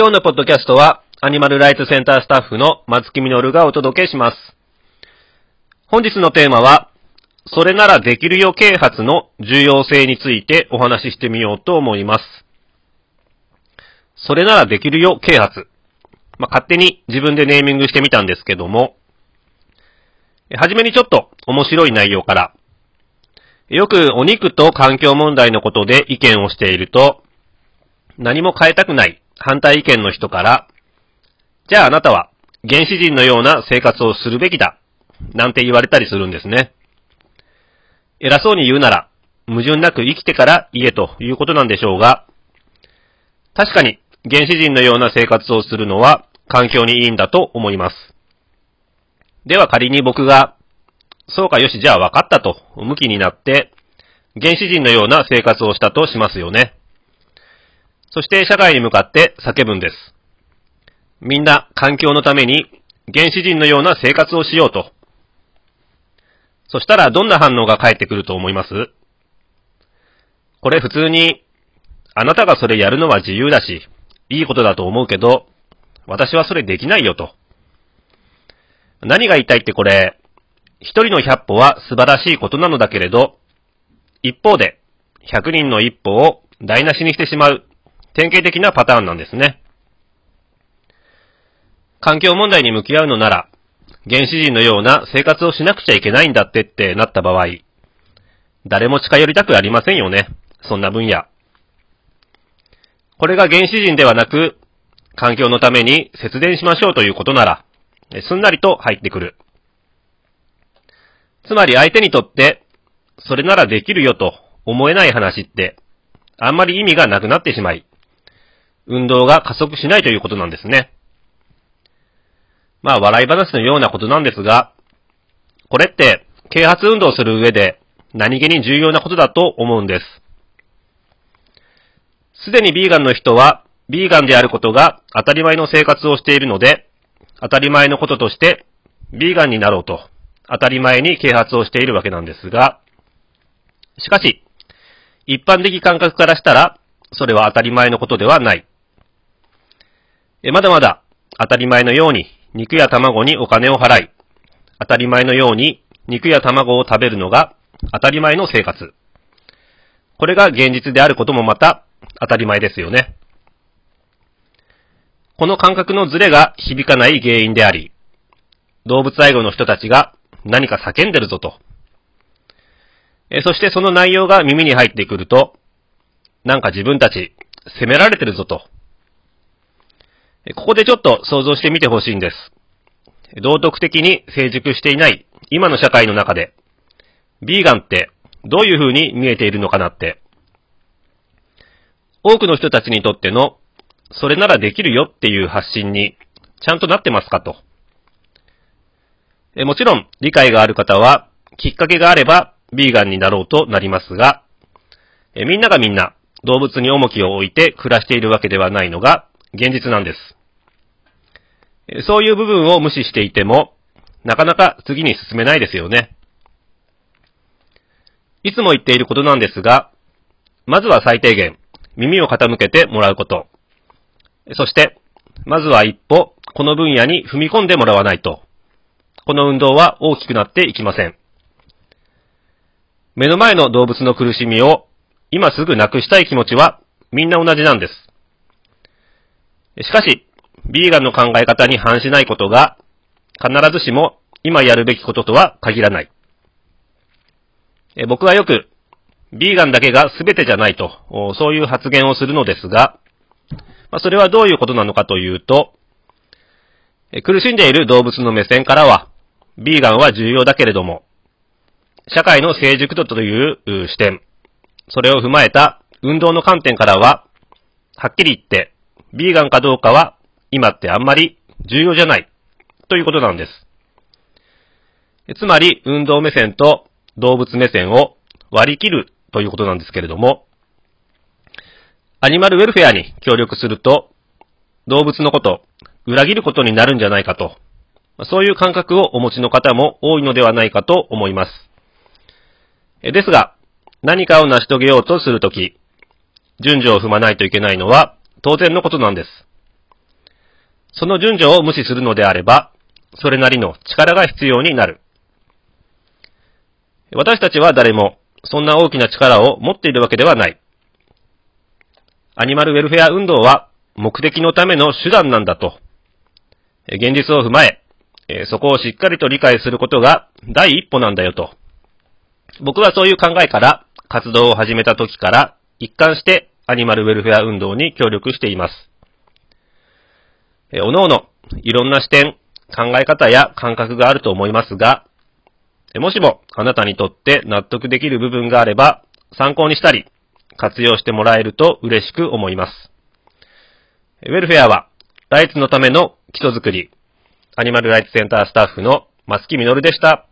今日のポッドキャストは、アニマルライツセンタースタッフの松木みのるがお届けします。本日のテーマは、それならできるよ啓発の重要性についてお話ししてみようと思います。それならできるよ啓発。まあ、勝手に自分でネーミングしてみたんですけども、はじめにちょっと面白い内容から、よくお肉と環境問題のことで意見をしていると、何も変えたくない反対意見の人から、じゃああなたは原始人のような生活をするべきだ、なんて言われたりするんですね。偉そうに言うなら、矛盾なく生きてから言えということなんでしょうが、確かに原始人のような生活をするのは環境にいいんだと思います。では仮に僕が、そうかよしじゃあ分かったと、向きになって、原始人のような生活をしたとしますよね。そして社会に向かって叫ぶんです。みんな環境のために原始人のような生活をしようと。そしたらどんな反応が返ってくると思います？これ普通に、あなたがそれやるのは自由だし、いいことだと思うけど、私はそれできないよと。何が言いたいってこれ、一人の百歩は素晴らしいことなのだけれど、一方で、百人の一歩を台無しにしてしまう典型的なパターンなんですね。環境問題に向き合うのなら、原始人のような生活をしなくちゃいけないんだってってなった場合、誰も近寄りたくありませんよね。そんな分野。これが原始人ではなく、環境のために節電しましょうということなら、すんなりと入ってくる。つまり相手にとって、それならできるよと思えない話って、あんまり意味がなくなってしまい、運動が加速しないということなんですね。まあ、笑い話のようなことなんですが、これって、啓発運動する上で何気に重要なことだと思うんです。すでにビーガンの人は、ビーガンであることが当たり前の生活をしているので、当たり前のこととして、ビーガンになろうと、当たり前に啓発をしているわけなんですが、しかし、一般的感覚からしたら、それは当たり前のことではない。まだまだ当たり前のように肉や卵にお金を払い、当たり前のように肉や卵を食べるのが当たり前の生活。これが現実であることもまた当たり前ですよね。この感覚のズレが響かない原因であり、動物愛護の人たちが何か叫んでるぞと。そしてその内容が耳に入ってくると、なんか自分たち責められてるぞと。ここでちょっと想像してみてほしいんです。道徳的に成熟していない今の社会の中で、ビーガンってどういう風に見えているのかなって。多くの人たちにとっての、それならできるよっていう発信に、ちゃんとなってますかと。もちろん、理解がある方は、きっかけがあれば、ビーガンになろうとなりますが、みんながみんな、動物に重きを置いて暮らしているわけではないのが現実なんです。そういう部分を無視していても、なかなか次に進めないですよね。いつも言っていることなんですが、まずは最低限、耳を傾けてもらうこと。そして、まずは一歩、この分野に踏み込んでもらわないと、この運動は大きくなっていきません。目の前の動物の苦しみを今すぐなくしたい気持ちはみんな同じなんです。しかし、ビーガンの考え方に反しないことが必ずしも今やるべきこととは限らない。僕はよく、ビーガンだけが全てじゃないと、そういう発言をするのですが、まそれはどういうことなのかというと、苦しんでいる動物の目線からは、ビーガンは重要だけれども、社会の成熟度という視点、それを踏まえた運動の観点からは、はっきり言って、ビーガンかどうかは、今ってあんまり重要じゃない、ということなんです。つまり、運動目線と動物目線を割り切るということなんですけれども、アニマルウェルフェアに協力すると、動物のこと、裏切ることになるんじゃないかと、そういう感覚をお持ちの方も多いのではないかと思います。ですが、何かを成し遂げようとするとき、順序を踏まないといけないのは当然のことなんです。その順序を無視するのであれば、それなりの力が必要になる。私たちは誰も、そんな大きな力を持っているわけではない。アニマルウェルフェア運動は目的のための手段なんだと。現実を踏まえ、そこをしっかりと理解することが第一歩なんだよと。僕はそういう考えから活動を始めた時から一貫してアニマルウェルフェア運動に協力しています。おのおの、いろんな視点、考え方や感覚があると思いますが、もしもあなたにとって納得できる部分があれば、参考にしたり、活用してもらえると嬉しく思います。ウェルフェアは、ライツのための基礎づくり、アニマルライツセンタースタッフの松木みのるでした。